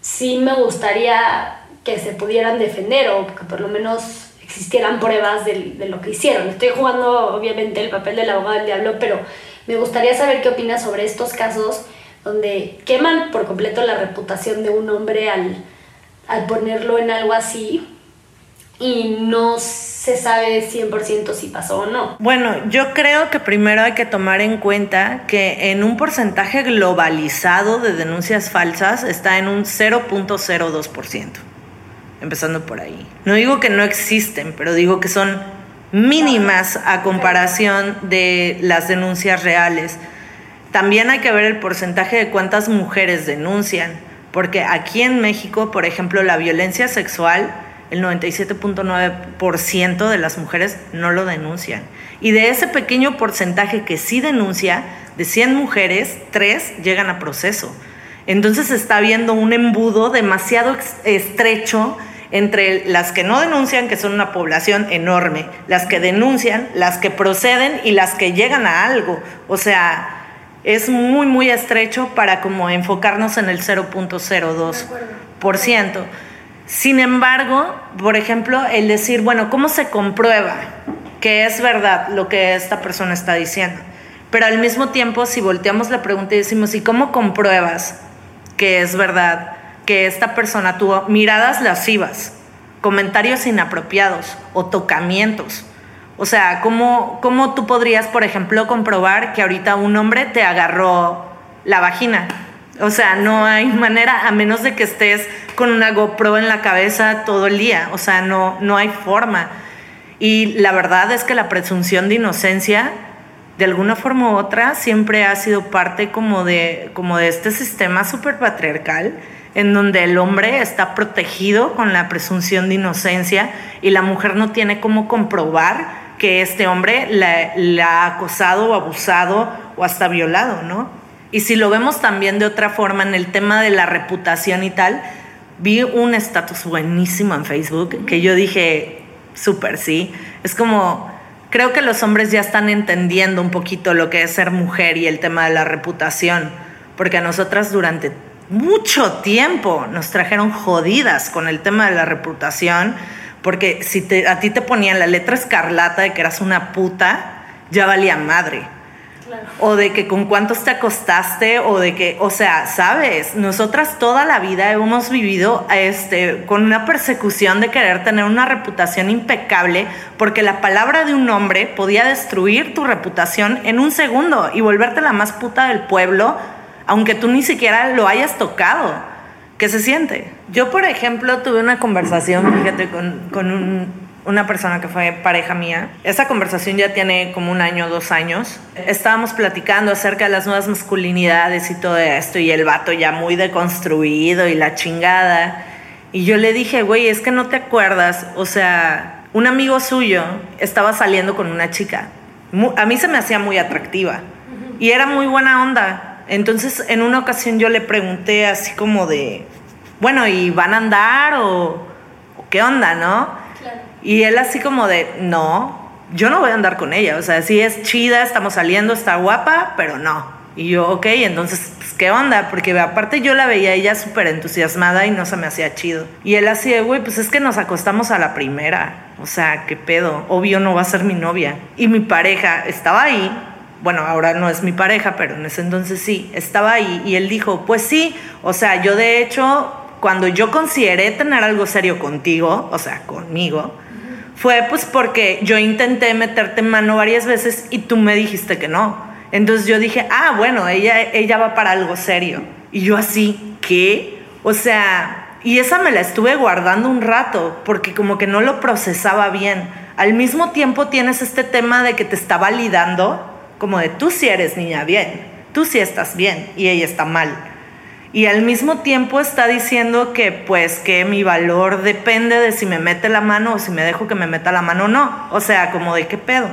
sí me gustaría que se pudieran defender o que por lo menos existieran pruebas de, de lo que hicieron. Estoy jugando obviamente el papel del abogado del diablo, pero me gustaría saber qué opinas sobre estos casos donde queman por completo la reputación de un hombre al, ponerlo en algo así y no se sabe 100% si pasó o no. Bueno, yo creo que primero hay que tomar en cuenta que en un porcentaje globalizado de denuncias falsas está en un 0.02%, empezando por ahí. No digo que no existen, pero digo que son mínimas a comparación de las denuncias reales. También hay que ver el porcentaje de cuántas mujeres denuncian, porque aquí en México, por ejemplo, la violencia sexual, el 97.9% de las mujeres no lo denuncian. Y de ese pequeño porcentaje que sí denuncia, de 100 mujeres, 3 llegan a proceso. Entonces está habiendo un embudo demasiado estrecho entre las que no denuncian, que son una población enorme, las que denuncian, las que proceden y las que llegan a algo. O sea, es muy, muy estrecho para como enfocarnos en el 0.02%. Sin embargo, por ejemplo, el decir, bueno, ¿cómo se comprueba que es verdad lo que esta persona está diciendo? Pero al mismo tiempo, si volteamos la pregunta y decimos, ¿y cómo compruebas que es verdad que esta persona tuvo miradas lascivas, comentarios inapropiados o tocamientos? O sea, ¿cómo, ¿cómo tú podrías, por ejemplo, comprobar que ahorita un hombre te agarró la vagina? O sea, no hay manera, a menos de que estés con una GoPro en la cabeza todo el día. O sea, no, no hay forma. Y la verdad es que la presunción de inocencia, de alguna forma u otra, siempre ha sido parte como de, como de este sistema súper patriarcal, en donde el hombre está protegido con la presunción de inocencia y la mujer no tiene cómo comprobar que este hombre la, ha acosado o abusado o hasta violado, ¿no? Y si lo vemos también de otra forma en el tema de la reputación y tal, vi un estatus buenísimo en Facebook que yo dije, súper sí, es como, creo que los hombres ya están entendiendo un poquito lo que es ser mujer y el tema de la reputación, porque a nosotras durante mucho tiempo nos trajeron jodidas con el tema de la reputación porque si te, a ti te ponían la letra escarlata de que eras una puta, ya valía madre. O de que con cuántos te acostaste, o de que, o sea, sabes, nosotras toda la vida hemos vivido este, con una persecución de querer tener una reputación impecable, porque la palabra de un hombre podía destruir tu reputación en un segundo y volverte la más puta del pueblo, aunque tú ni siquiera lo hayas tocado. ¿Qué se siente? Yo, por ejemplo, tuve una conversación, fíjate, con, una persona que fue pareja mía. Esa conversación ya tiene como un año, dos años. Estábamos platicando acerca de las nuevas masculinidades y todo esto, y el vato ya muy deconstruido y la chingada. Y yo le dije, güey, es que no te acuerdas, o sea, un amigo suyo estaba saliendo con una chica. A mí se me hacía muy atractiva y era muy buena onda entonces, en una ocasión yo le pregunté así como de, bueno, ¿y van a andar o, ¿qué onda, no? Y él así como de, no, yo no voy a andar con ella, o sea, sí es chida, estamos saliendo, está guapa, pero no. Y yo, ok, entonces, pues, ¿qué onda? Porque aparte yo la veía ella súper entusiasmada y no se me hacía chido. Y él así güey, pues es que nos acostamos a la primera. O sea, ¿qué pedo? Obvio no va a ser mi novia. Y mi pareja estaba ahí. Bueno, ahora no es mi pareja, pero en ese entonces sí, estaba ahí. Y él dijo, pues sí, o sea, yo de hecho, cuando yo consideré tener algo serio contigo, o sea, conmigo, fue pues porque yo intenté meterte mano varias veces y tú me dijiste que no. Entonces yo dije, ah, bueno, ella, ella va para algo serio. Y yo así, ¿qué? O sea, y esa me la estuve guardando un rato porque como que no lo procesaba bien. Al mismo tiempo tienes este tema de que te está validando, como de tú sí eres niña bien, tú sí estás bien y ella está mal y al mismo tiempo está diciendo que pues que mi valor depende de si me mete la mano o si me dejo que me meta la mano o no. O sea, como de qué pedo.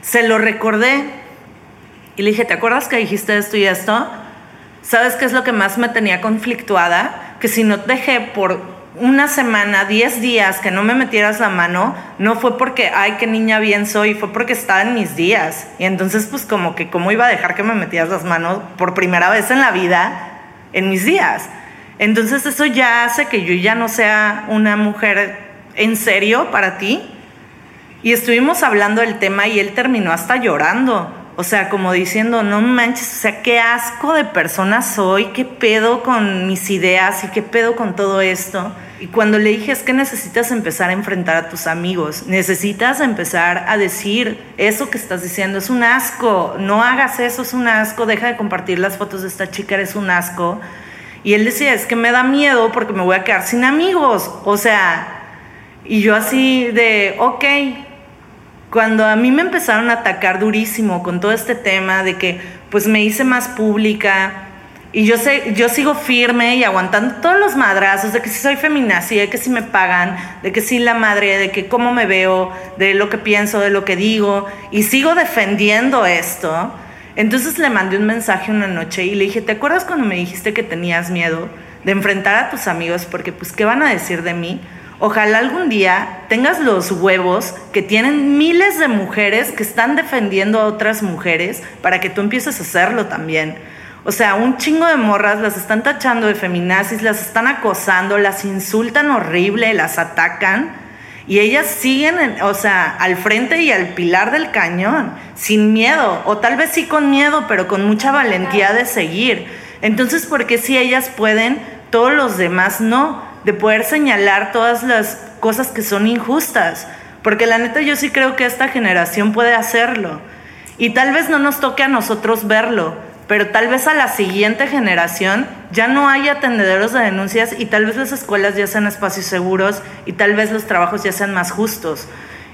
Se lo recordé y le dije, ¿te acuerdas que dijiste esto y esto? ¿Sabes qué es lo que más me tenía conflictuada? Que si no te dejé por una semana, 10 días que no me metieras la mano, no fue porque, ay, qué niña bien soy, fue porque estaba en mis días. Y entonces, pues como que, ¿cómo iba a dejar que me metieras las manos por primera vez en la vida? En mis días. Entonces eso ya hace que yo ya no sea una mujer en serio para ti. Y estuvimos hablando del tema y él terminó hasta llorando. O sea, como diciendo, no manches, o sea, qué asco de persona soy, qué pedo con mis ideas y qué pedo con todo esto. Y cuando le dije, es que necesitas empezar a enfrentar a tus amigos, necesitas empezar a decir, eso que estás diciendo es un asco, no hagas eso, es un asco, deja de compartir las fotos de esta chica, eres un asco. Y él decía, es que me da miedo porque me voy a quedar sin amigos. O sea, y yo así de, ok, cuando a mí me empezaron a atacar durísimo con todo este tema de que pues me hice más pública, y yo sé, yo sigo firme y aguantando todos los madrazos de que si soy feminazi, de que si me pagan, de que si la madre, de que cómo me veo, de lo que pienso, de lo que digo, y sigo defendiendo esto. Entonces le mandé un mensaje una noche y le dije, ¿te acuerdas cuando me dijiste que tenías miedo de enfrentar a tus amigos porque pues qué van a decir de mí? Ojalá algún día tengas los huevos que tienen miles de mujeres que están defendiendo a otras mujeres para que tú empieces a hacerlo también o sea, un chingo de morras las están tachando de feminazis, las están acosando, las insultan horrible, las atacan. Y ellas siguen, o sea, al frente y al pilar del cañón, sin miedo, o tal vez sí con miedo, pero con mucha valentía de seguir. Entonces, ¿por qué si ellas pueden, todos los demás no? De poder señalar todas las cosas que son injustas. Porque la neta yo sí creo que esta generación puede hacerlo. Y tal vez no nos toque a nosotros verlo, pero tal vez a la siguiente generación ya no haya atendederos de denuncias y tal vez las escuelas ya sean espacios seguros y tal vez los trabajos ya sean más justos.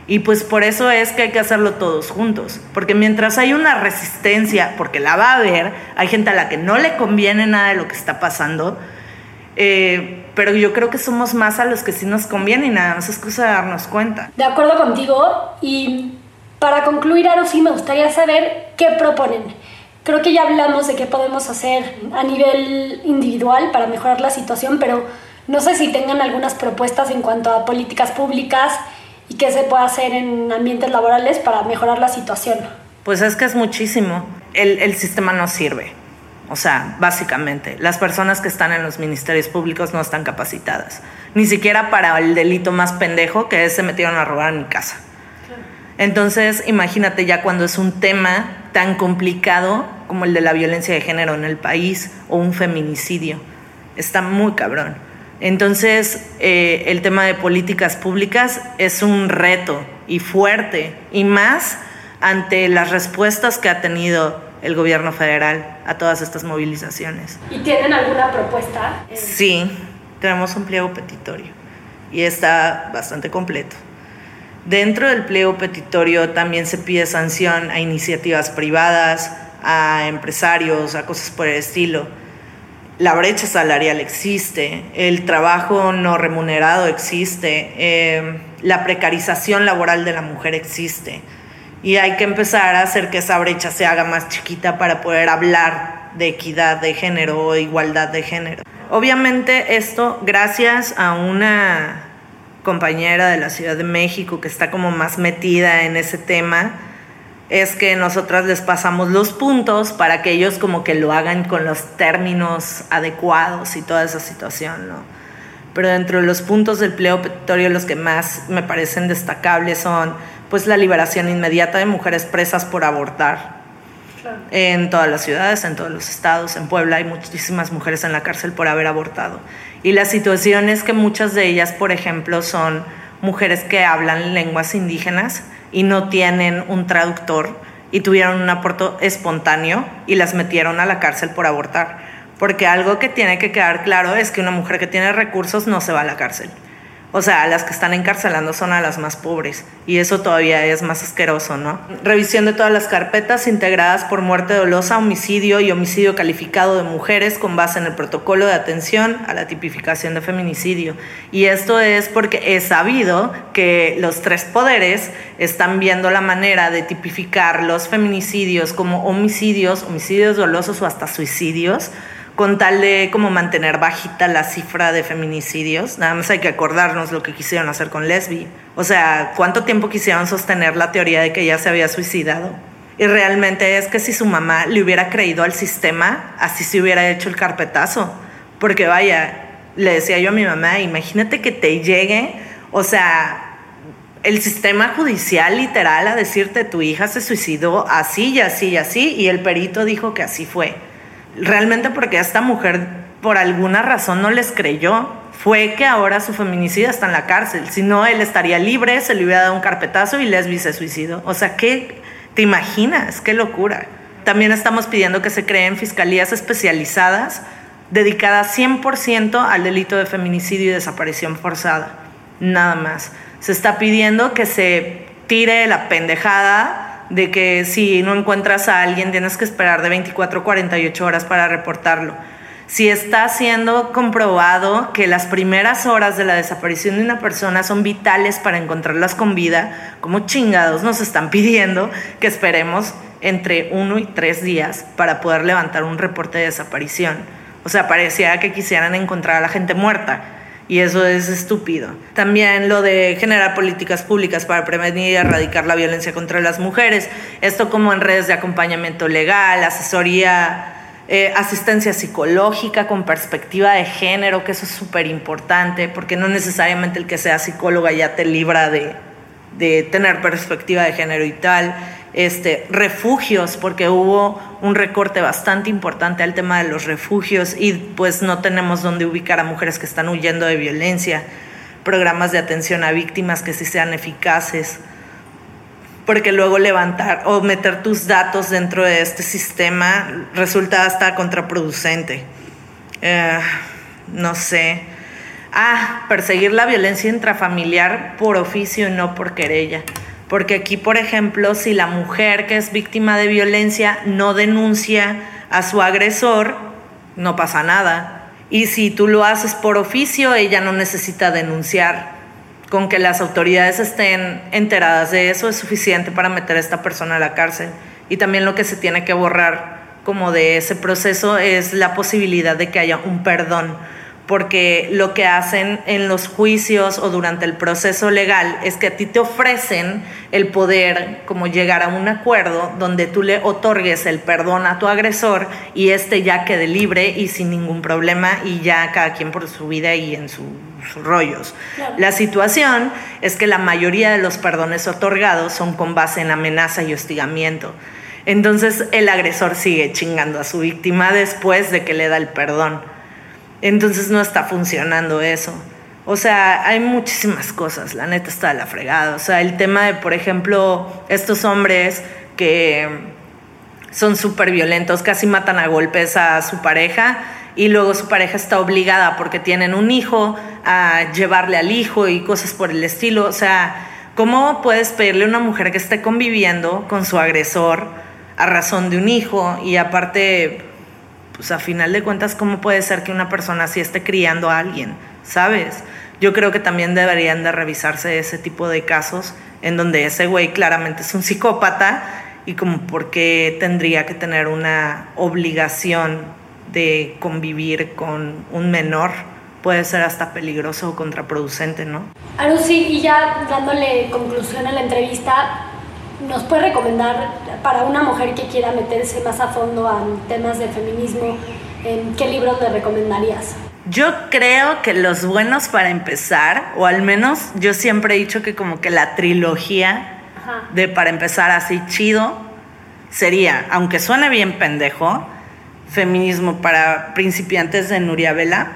Y pues por eso es que hay que hacerlo todos juntos, porque mientras hay una resistencia, porque la va a haber, hay gente a la que no le conviene nada de lo que está pasando, eh, pero yo creo que somos más a los que sí nos conviene y nada más es cosa de darnos cuenta. De acuerdo contigo y para concluir, Aro, sí me gustaría saber qué proponen Creo que ya hablamos de qué podemos hacer a nivel individual para mejorar la situación, pero no sé si tengan algunas propuestas en cuanto a políticas públicas y qué se puede hacer en ambientes laborales para mejorar la situación. Pues es que es muchísimo. El, el sistema no sirve. O sea, básicamente, las personas que están en los ministerios públicos no están capacitadas. Ni siquiera para el delito más pendejo que es se metieron a robar mi casa. Entonces, imagínate ya cuando es un tema tan complicado como el de la violencia de género en el país o un feminicidio. Está muy cabrón. Entonces, eh, el tema de políticas públicas es un reto y fuerte, y más ante las respuestas que ha tenido el gobierno federal a todas estas movilizaciones. ¿Y tienen alguna propuesta? Sí, tenemos un pliego petitorio y está bastante completo. Dentro del pliego petitorio también se pide sanción a iniciativas privadas, a empresarios, a cosas por el estilo. La brecha salarial existe, el trabajo no remunerado existe, eh, la precarización laboral de la mujer existe. Y hay que empezar a hacer que esa brecha se haga más chiquita para poder hablar de equidad de género o igualdad de género. Obviamente esto gracias a una compañera de la Ciudad de México que está como más metida en ese tema, es que nosotras les pasamos los puntos para que ellos como que lo hagan con los términos adecuados y toda esa situación, ¿no? Pero dentro de los puntos del pliego petitorio los que más me parecen destacables son pues la liberación inmediata de mujeres presas por abortar. En todas las ciudades, en todos los estados, en Puebla hay muchísimas mujeres en la cárcel por haber abortado. Y la situación es que muchas de ellas, por ejemplo, son mujeres que hablan lenguas indígenas y no tienen un traductor y tuvieron un aborto espontáneo y las metieron a la cárcel por abortar. Porque algo que tiene que quedar claro es que una mujer que tiene recursos no se va a la cárcel. O sea, las que están encarcelando son a las más pobres y eso todavía es más asqueroso, ¿no? Revisión de todas las carpetas integradas por muerte dolosa, homicidio y homicidio calificado de mujeres con base en el protocolo de atención a la tipificación de feminicidio. Y esto es porque es sabido que los tres poderes están viendo la manera de tipificar los feminicidios como homicidios, homicidios dolosos o hasta suicidios con tal de como mantener bajita la cifra de feminicidios. Nada más hay que acordarnos lo que quisieron hacer con Lesbi. O sea, cuánto tiempo quisieron sostener la teoría de que ella se había suicidado. Y realmente es que si su mamá le hubiera creído al sistema, así se hubiera hecho el carpetazo. Porque vaya, le decía yo a mi mamá, imagínate que te llegue, o sea, el sistema judicial literal a decirte tu hija se suicidó así y así y así, y el perito dijo que así fue realmente porque esta mujer por alguna razón no les creyó, fue que ahora su feminicida está en la cárcel. Si no, él estaría libre, se le hubiera dado un carpetazo y Lesbi se suicidó. O sea, ¿qué te imaginas? ¡Qué locura! También estamos pidiendo que se creen fiscalías especializadas dedicadas 100% al delito de feminicidio y desaparición forzada. Nada más. Se está pidiendo que se tire la pendejada de que si no encuentras a alguien tienes que esperar de 24 a 48 horas para reportarlo. Si está siendo comprobado que las primeras horas de la desaparición de una persona son vitales para encontrarlas con vida, como chingados nos están pidiendo que esperemos entre uno y tres días para poder levantar un reporte de desaparición. O sea, parecía que quisieran encontrar a la gente muerta y eso es estúpido. También lo de generar políticas públicas para prevenir y erradicar la violencia contra las mujeres. Esto como en redes de acompañamiento legal, asesoría, eh, asistencia psicológica con perspectiva de género, que eso es súper importante, porque no necesariamente el que sea psicóloga ya te libra de, de tener perspectiva de género y tal este, refugios, porque hubo un recorte bastante importante al tema de los refugios y pues no tenemos dónde ubicar a mujeres que están huyendo de violencia, programas de atención a víctimas que sí sean eficaces, porque luego levantar o meter tus datos dentro de este sistema resulta hasta contraproducente. Eh, no sé. Ah, perseguir la violencia intrafamiliar por oficio y no por querella. Porque aquí, por ejemplo, si la mujer que es víctima de violencia no denuncia a su agresor, no pasa nada. Y si tú lo haces por oficio, ella no necesita denunciar. Con que las autoridades estén enteradas de eso es suficiente para meter a esta persona a la cárcel. Y también lo que se tiene que borrar como de ese proceso es la posibilidad de que haya un perdón porque lo que hacen en los juicios o durante el proceso legal es que a ti te ofrecen el poder como llegar a un acuerdo donde tú le otorgues el perdón a tu agresor y este ya quede libre y sin ningún problema y ya cada quien por su vida y en sus rollos. La situación es que la mayoría de los perdones otorgados son con base en amenaza y hostigamiento. Entonces el agresor sigue chingando a su víctima después de que le da el perdón. Entonces no está funcionando eso. O sea, hay muchísimas cosas, la neta está de la fregada. O sea, el tema de, por ejemplo, estos hombres que son súper violentos, casi matan a golpes a su pareja y luego su pareja está obligada porque tienen un hijo a llevarle al hijo y cosas por el estilo. O sea, ¿cómo puedes pedirle a una mujer que esté conviviendo con su agresor a razón de un hijo y aparte pues a final de cuentas, ¿cómo puede ser que una persona así esté criando a alguien? ¿Sabes? Yo creo que también deberían de revisarse ese tipo de casos en donde ese güey claramente es un psicópata y como por qué tendría que tener una obligación de convivir con un menor puede ser hasta peligroso o contraproducente, ¿no? Arusi, y ya dándole conclusión a la entrevista, ¿nos puede recomendar para una mujer que quiera meterse más a fondo a temas de feminismo, qué libros le recomendarías? Yo creo que los buenos para empezar, o al menos yo siempre he dicho que como que la trilogía de para empezar así chido sería, aunque suene bien pendejo, Feminismo para principiantes de Nuria Vela.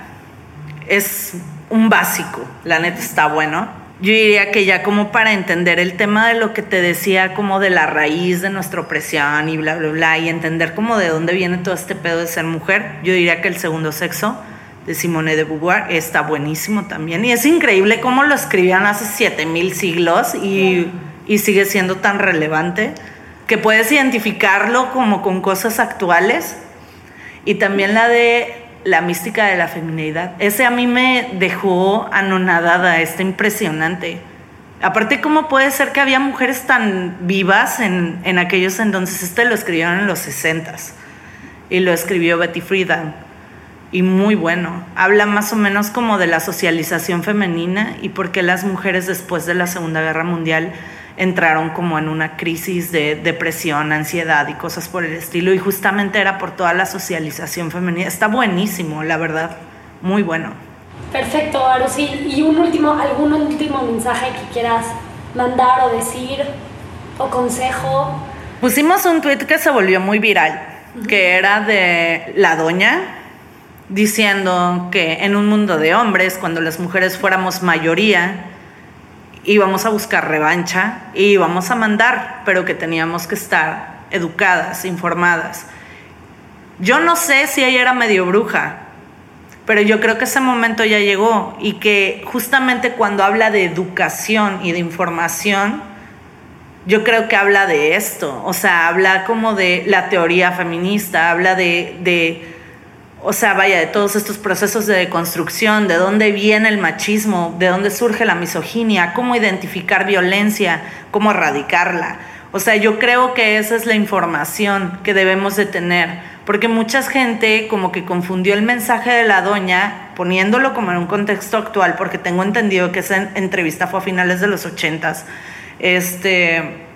Es un básico, la neta está bueno. Yo diría que ya como para entender el tema de lo que te decía, como de la raíz de nuestra opresión y bla, bla, bla, y entender como de dónde viene todo este pedo de ser mujer, yo diría que el segundo sexo de Simone de Beauvoir está buenísimo también. Y es increíble cómo lo escribían hace 7000 siglos y, y sigue siendo tan relevante que puedes identificarlo como con cosas actuales y también la de la mística de la feminidad. Ese a mí me dejó anonadada, está impresionante. Aparte, ¿cómo puede ser que había mujeres tan vivas en, en aquellos entonces? Este lo escribieron en los 60 y lo escribió Betty Friedan. Y muy bueno. Habla más o menos como de la socialización femenina y por qué las mujeres después de la Segunda Guerra Mundial entraron como en una crisis de depresión, ansiedad y cosas por el estilo. Y justamente era por toda la socialización femenina. Está buenísimo, la verdad. Muy bueno. Perfecto, Arusi. Y un último, algún último mensaje que quieras mandar o decir o consejo. Pusimos un tweet que se volvió muy viral, que era de la doña diciendo que en un mundo de hombres, cuando las mujeres fuéramos mayoría, íbamos a buscar revancha y íbamos a mandar, pero que teníamos que estar educadas, informadas. Yo no sé si ella era medio bruja, pero yo creo que ese momento ya llegó y que justamente cuando habla de educación y de información, yo creo que habla de esto, o sea, habla como de la teoría feminista, habla de, de o sea, vaya, de todos estos procesos de deconstrucción, de dónde viene el machismo, de dónde surge la misoginia, cómo identificar violencia, cómo erradicarla. O sea, yo creo que esa es la información que debemos de tener, porque mucha gente como que confundió el mensaje de la doña poniéndolo como en un contexto actual, porque tengo entendido que esa entrevista fue a finales de los ochentas. Este,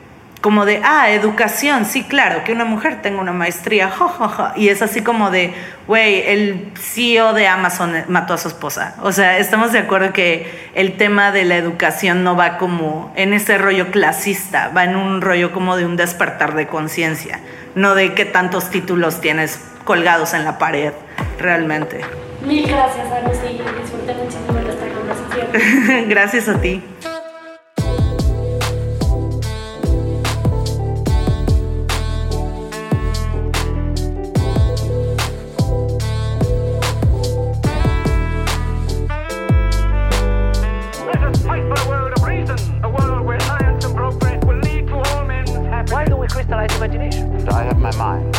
como de, ah, educación, sí, claro, que una mujer tenga una maestría, ja, Y es así como de, güey, el CEO de Amazon mató a su esposa. O sea, estamos de acuerdo que el tema de la educación no va como en ese rollo clasista, va en un rollo como de un despertar de conciencia, no de qué tantos títulos tienes colgados en la pared, realmente. Mil gracias, Lucy. Disfruté muchísimo de esta conversación. gracias a ti. 拜拜。